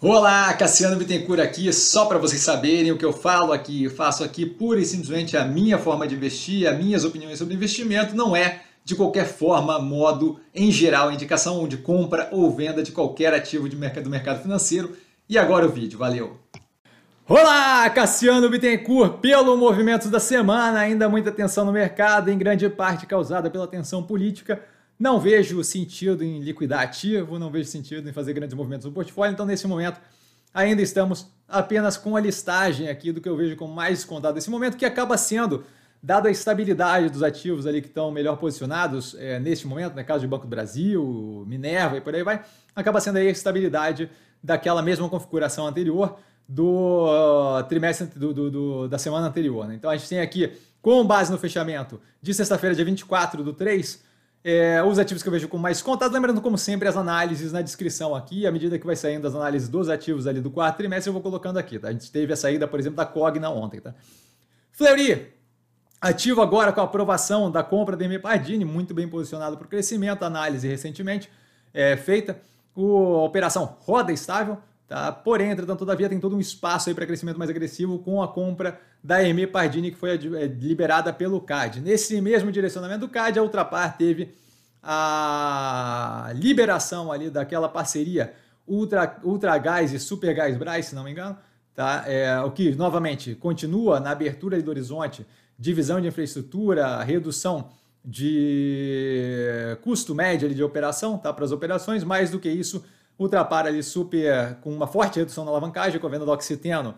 Olá, Cassiano Bittencourt aqui, só para vocês saberem o que eu falo aqui, eu faço aqui pura e simplesmente a minha forma de investir, as minhas opiniões sobre investimento, não é de qualquer forma, modo, em geral, indicação de compra ou venda de qualquer ativo de mercado, do mercado financeiro. E agora o vídeo, valeu! Olá, Cassiano Bittencourt, pelo movimento da semana, ainda muita tensão no mercado, em grande parte causada pela tensão política, não vejo sentido em liquidar ativo, não vejo sentido em fazer grandes movimentos no portfólio, então nesse momento ainda estamos apenas com a listagem aqui do que eu vejo como mais descontado nesse momento, que acaba sendo, dada a estabilidade dos ativos ali que estão melhor posicionados é, neste momento, no né, caso de Banco do Brasil, Minerva e por aí vai, acaba sendo aí a estabilidade daquela mesma configuração anterior do uh, trimestre do, do, do, da semana anterior. Né? Então a gente tem aqui, com base no fechamento de sexta-feira, dia 24 do 3, é, os ativos que eu vejo com mais contato, lembrando como sempre as análises na descrição aqui, à medida que vai saindo as análises dos ativos ali do quarto trimestre, eu vou colocando aqui, tá? A gente teve a saída, por exemplo, da Cogna ontem, tá? Fleury, ativo agora com a aprovação da compra da M Pardini, muito bem posicionado para o crescimento, análise recentemente é, feita, o, a operação roda estável, Tá? Porém, entretanto, todavia tem todo um espaço para crescimento mais agressivo com a compra da EME Pardini, que foi é, liberada pelo CAD. Nesse mesmo direcionamento do CAD, a Ultrapar teve a liberação ali daquela parceria Ultra, Ultra Gás e Super Gás Braz, se não me engano, tá? É, o que, novamente, continua na abertura do horizonte, divisão de infraestrutura, redução de custo médio de operação tá? para as operações, mais do que isso, Ultrapar ali super com uma forte redução na alavancagem com a venda do oxiteno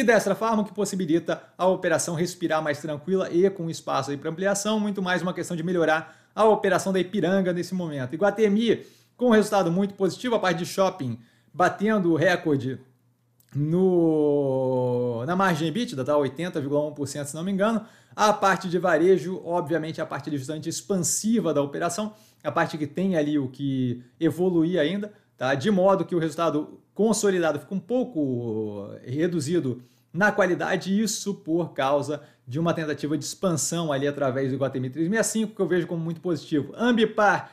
e desta forma que possibilita a operação respirar mais tranquila e com espaço para ampliação, muito mais uma questão de melhorar a operação da Ipiranga nesse momento. Iguatemi com um resultado muito positivo, a parte de shopping batendo o recorde no, na margem EBITDA, tá? 80,1% se não me engano. A parte de varejo, obviamente, a parte justamente expansiva da operação, a parte que tem ali o que evoluir ainda tá? de modo que o resultado consolidado fica um pouco reduzido na qualidade, isso por causa de uma tentativa de expansão ali através do Iguatemi 365, que eu vejo como muito positivo. Ambipar,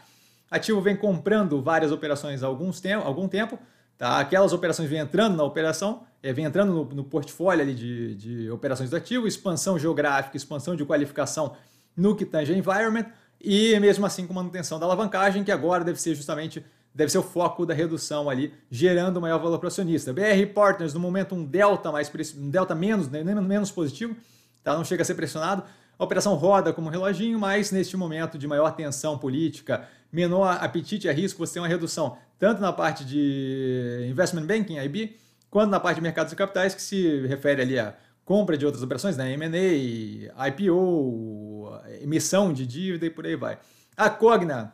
ativo vem comprando várias operações há alguns tempo, algum tempo, tá? aquelas operações vêm entrando na operação, é, vem entrando no, no portfólio ali de, de operações do ativo, expansão geográfica, expansão de qualificação no que tange environment, e mesmo assim com manutenção da alavancagem, que agora deve ser justamente deve ser o foco da redução ali, gerando maior valor para o acionista. BR Partners, no momento, um delta mais um delta menos, né, menos positivo, tá? não chega a ser pressionado. A operação roda como um reloginho, mas neste momento de maior tensão política, menor apetite a risco, você tem uma redução tanto na parte de investment banking, IB, quanto na parte de mercados de capitais, que se refere ali a compra de outras operações, né? M&A, IPO, emissão de dívida e por aí vai. A Cogna,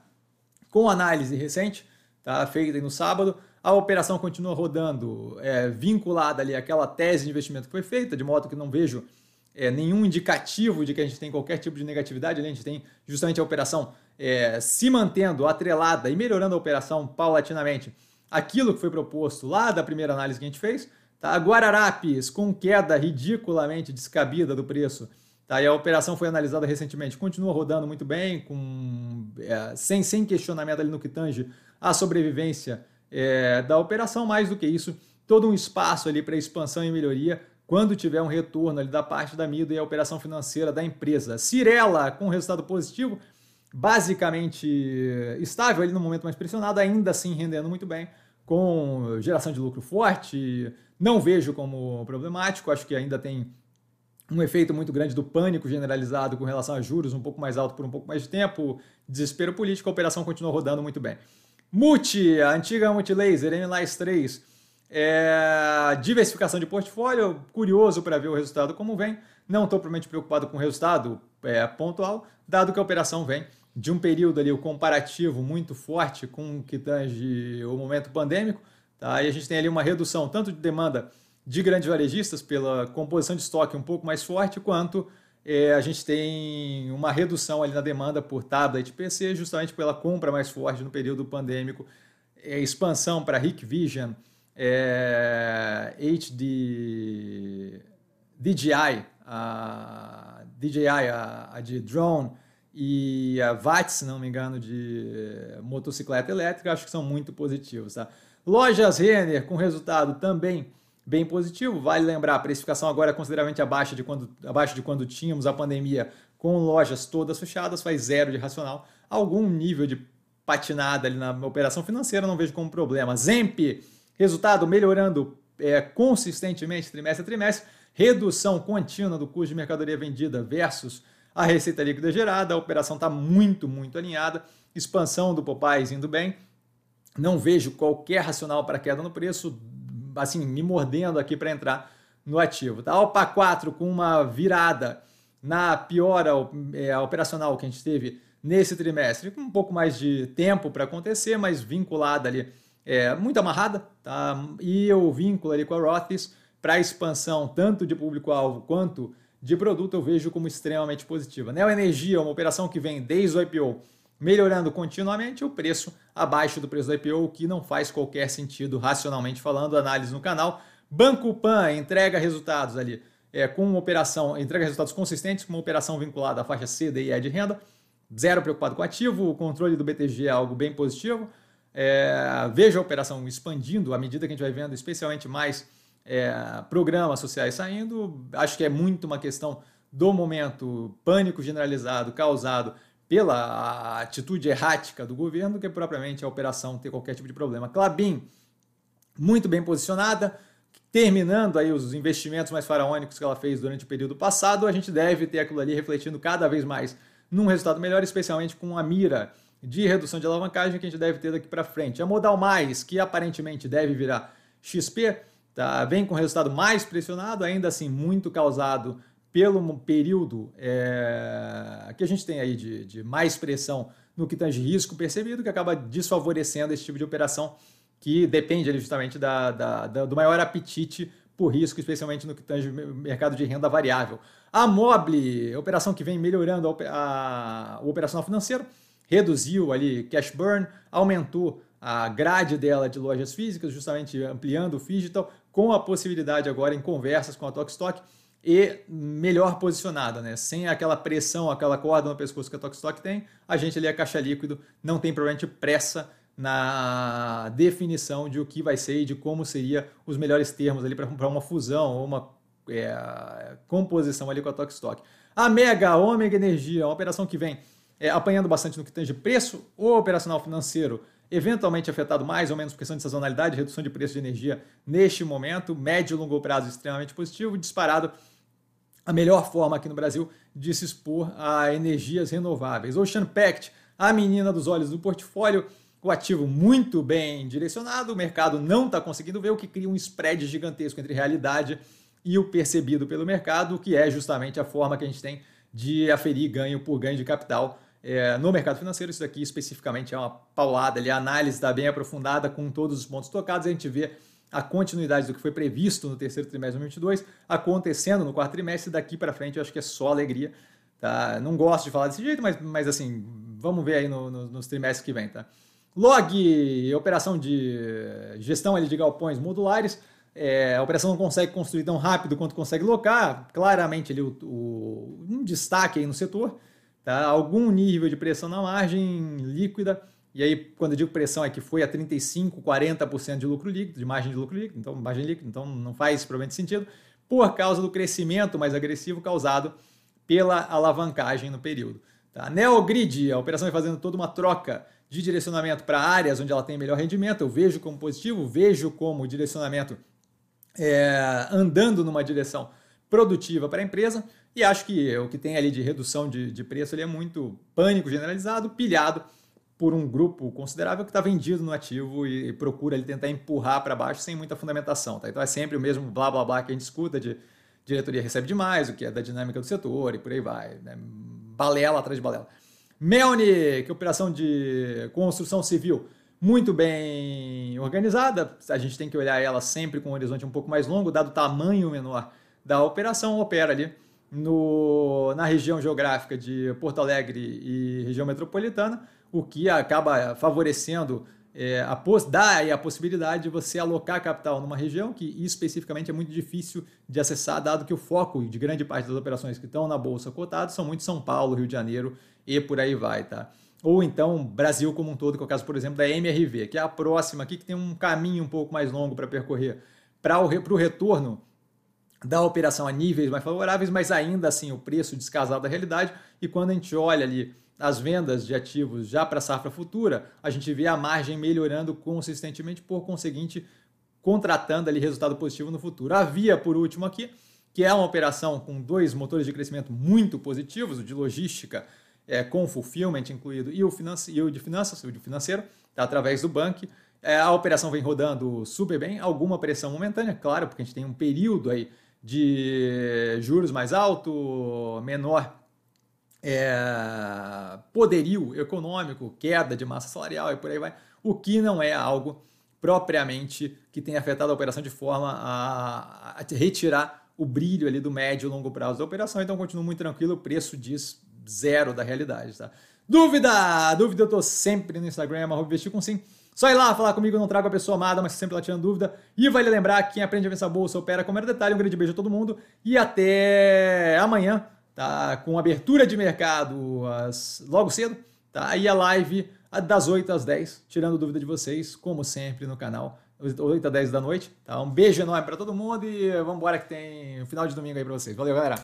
com análise recente, tá? feita no sábado. A operação continua rodando é, vinculada ali àquela tese de investimento que foi feita, de modo que não vejo é, nenhum indicativo de que a gente tem qualquer tipo de negatividade. A gente tem justamente a operação é, se mantendo atrelada e melhorando a operação paulatinamente. Aquilo que foi proposto lá da primeira análise que a gente fez. Tá? Guararapes com queda ridiculamente descabida do preço. Tá? E a operação foi analisada recentemente. Continua rodando muito bem, com, é, sem, sem questionamento ali no que tange a sobrevivência é, da operação, mais do que isso, todo um espaço ali para expansão e melhoria quando tiver um retorno ali da parte da Mido e a operação financeira da empresa. Cirela com resultado positivo, basicamente estável ali no momento mais pressionado, ainda assim rendendo muito bem, com geração de lucro forte, não vejo como problemático, acho que ainda tem um efeito muito grande do pânico generalizado com relação a juros um pouco mais alto por um pouco mais de tempo, desespero político, a operação continua rodando muito bem. Multi, a antiga Multilaser, MLIS 3, é, diversificação de portfólio, curioso para ver o resultado como vem. Não estou propriamente preocupado com o resultado é, pontual, dado que a operação vem de um período ali, o comparativo muito forte com o que tange o momento pandêmico. Tá? E a gente tem ali uma redução tanto de demanda de grandes varejistas pela composição de estoque um pouco mais forte, quanto é, a gente tem uma redução ali na demanda por tablet PC, justamente pela compra mais forte no período pandêmico, é, expansão para Hikvision, é, HD, DJI, a DJI, a, a de drone, e a VAT, se não me engano, de motocicleta elétrica, acho que são muito positivos. Tá? Lojas Renner com resultado também bem positivo. Vale lembrar, a precificação agora é consideravelmente abaixo de quando, abaixo de quando tínhamos a pandemia com lojas todas fechadas, faz zero de racional. Algum nível de patinada ali na operação financeira, não vejo como problema. Zemp, resultado melhorando é, consistentemente trimestre a trimestre, redução contínua do custo de mercadoria vendida versus a receita líquida gerada, a operação está muito, muito alinhada, expansão do Popeyes indo bem, não vejo qualquer racional para queda no preço, assim, me mordendo aqui para entrar no ativo. Tá? Opa 4 com uma virada na piora é, operacional que a gente teve nesse trimestre, com um pouco mais de tempo para acontecer, mas vinculada ali, é, muito amarrada, tá? e o vínculo ali com a Roths para expansão tanto de público-alvo quanto de produto eu vejo como extremamente positiva. Neo Energia, uma operação que vem desde o IPO melhorando continuamente, o preço abaixo do preço do IPO, o que não faz qualquer sentido racionalmente falando, análise no canal. Banco Pan entrega resultados ali é, com uma operação, entrega resultados consistentes com uma operação vinculada à faixa C, D e E de renda, zero preocupado com ativo, o controle do BTG é algo bem positivo. É, vejo a operação expandindo à medida que a gente vai vendo, especialmente mais é, programas sociais saindo. Acho que é muito uma questão do momento pânico generalizado causado pela atitude errática do governo, que é propriamente a operação ter qualquer tipo de problema. Clabin, muito bem posicionada, terminando aí os investimentos mais faraônicos que ela fez durante o período passado, a gente deve ter aquilo ali refletindo cada vez mais num resultado melhor, especialmente com a mira de redução de alavancagem que a gente deve ter daqui para frente. A Modal Mais, que aparentemente deve virar XP, tá, vem com resultado mais pressionado, ainda assim muito causado pelo período é, que a gente tem aí de, de mais pressão no que tange risco percebido, que acaba desfavorecendo esse tipo de operação que depende justamente da, da, da, do maior apetite por risco, especialmente no que tange mercado de renda variável. A Mobile, operação que vem melhorando a, a, o operacional financeiro, reduziu ali cash burn, aumentou a grade dela de lojas físicas, justamente ampliando o digital, com a possibilidade agora em conversas com a Tokstok e melhor posicionada, né? Sem aquela pressão, aquela corda no pescoço que a Tokstok tem, a gente ali é caixa líquido, não tem provavelmente pressa na definição de o que vai ser e de como seria os melhores termos ali para uma fusão ou uma é, composição ali com a Tokstok. A Mega Ômega Energia, uma operação que vem é, apanhando bastante no que tange preço, o operacional financeiro eventualmente afetado mais ou menos por questão de sazonalidade, redução de preço de energia neste momento, médio e longo prazo extremamente positivo, disparado a melhor forma aqui no Brasil de se expor a energias renováveis. Ocean Pact, a menina dos olhos do portfólio, o ativo muito bem direcionado, o mercado não está conseguindo ver, o que cria um spread gigantesco entre realidade e o percebido pelo mercado, que é justamente a forma que a gente tem de aferir ganho por ganho de capital é, no mercado financeiro. Isso aqui especificamente é uma paulada, ali, a análise está bem aprofundada com todos os pontos tocados, a gente vê a continuidade do que foi previsto no terceiro trimestre de 2022 acontecendo no quarto trimestre, daqui para frente eu acho que é só alegria. Tá? Não gosto de falar desse jeito, mas, mas assim, vamos ver aí no, no, nos trimestres que vem. Tá? Log, operação de gestão ali de galpões modulares. É, a operação não consegue construir tão rápido quanto consegue locar. Claramente ali o, o, um destaque aí no setor. Tá? Algum nível de pressão na margem líquida. E aí, quando eu digo pressão, é que foi a 35%, 40% de lucro líquido, de margem de lucro líquido, então margem líquida, então não faz provavelmente sentido, por causa do crescimento mais agressivo causado pela alavancagem no período. Tá? Neogrid, a operação vai fazendo toda uma troca de direcionamento para áreas onde ela tem melhor rendimento, eu vejo como positivo, vejo como direcionamento é, andando numa direção produtiva para a empresa e acho que o que tem ali de redução de, de preço é muito pânico generalizado, pilhado por um grupo considerável que está vendido no ativo e, e procura tentar empurrar para baixo sem muita fundamentação. Tá? Então é sempre o mesmo blá blá blá que a gente escuta de diretoria recebe demais, o que é da dinâmica do setor e por aí vai. Né? Balela atrás de balela. Melni, que é operação de construção civil muito bem organizada. A gente tem que olhar ela sempre com um horizonte um pouco mais longo, dado o tamanho menor da operação, opera ali no, na região geográfica de Porto Alegre e região metropolitana o que acaba favorecendo é, a, dá a possibilidade de você alocar capital numa região que especificamente é muito difícil de acessar, dado que o foco de grande parte das operações que estão na Bolsa cotadas são muito São Paulo, Rio de Janeiro e por aí vai. Tá? ou então Brasil como um todo, que é o caso, por exemplo, da MRV, que é a próxima aqui, que tem um caminho um pouco mais longo para percorrer para o, o retorno da operação a níveis mais favoráveis, mas ainda assim o preço descasado da realidade. E quando a gente olha ali as vendas de ativos já para a safra futura, a gente vê a margem melhorando consistentemente, por conseguinte, contratando ali resultado positivo no futuro. Havia, por último aqui, que é uma operação com dois motores de crescimento muito positivos, o de logística é, com fulfillment incluído e o, e o de finanças, o de financeiro, tá, através do banco. É, a operação vem rodando super bem, alguma pressão momentânea, claro, porque a gente tem um período aí de juros mais alto, menor é, poderio econômico, queda de massa salarial e por aí vai, o que não é algo propriamente que tenha afetado a operação de forma a, a retirar o brilho ali do médio e longo prazo da operação, então continua muito tranquilo, o preço diz zero da realidade, tá? Dúvida! Dúvida eu tô sempre no Instagram, arroba investir com sim. Só ir lá falar comigo, não trago a pessoa amada, mas sempre lá tirando dúvida. E vale lembrar que quem aprende a a bolsa opera com o detalhe. Um grande beijo a todo mundo e até amanhã, tá? Com abertura de mercado as... logo cedo, tá? E a live das 8 às 10, tirando dúvida de vocês, como sempre no canal, 8 às 10 da noite, tá? Um beijo enorme para todo mundo e vamos embora que tem final de domingo aí para vocês. Valeu, galera!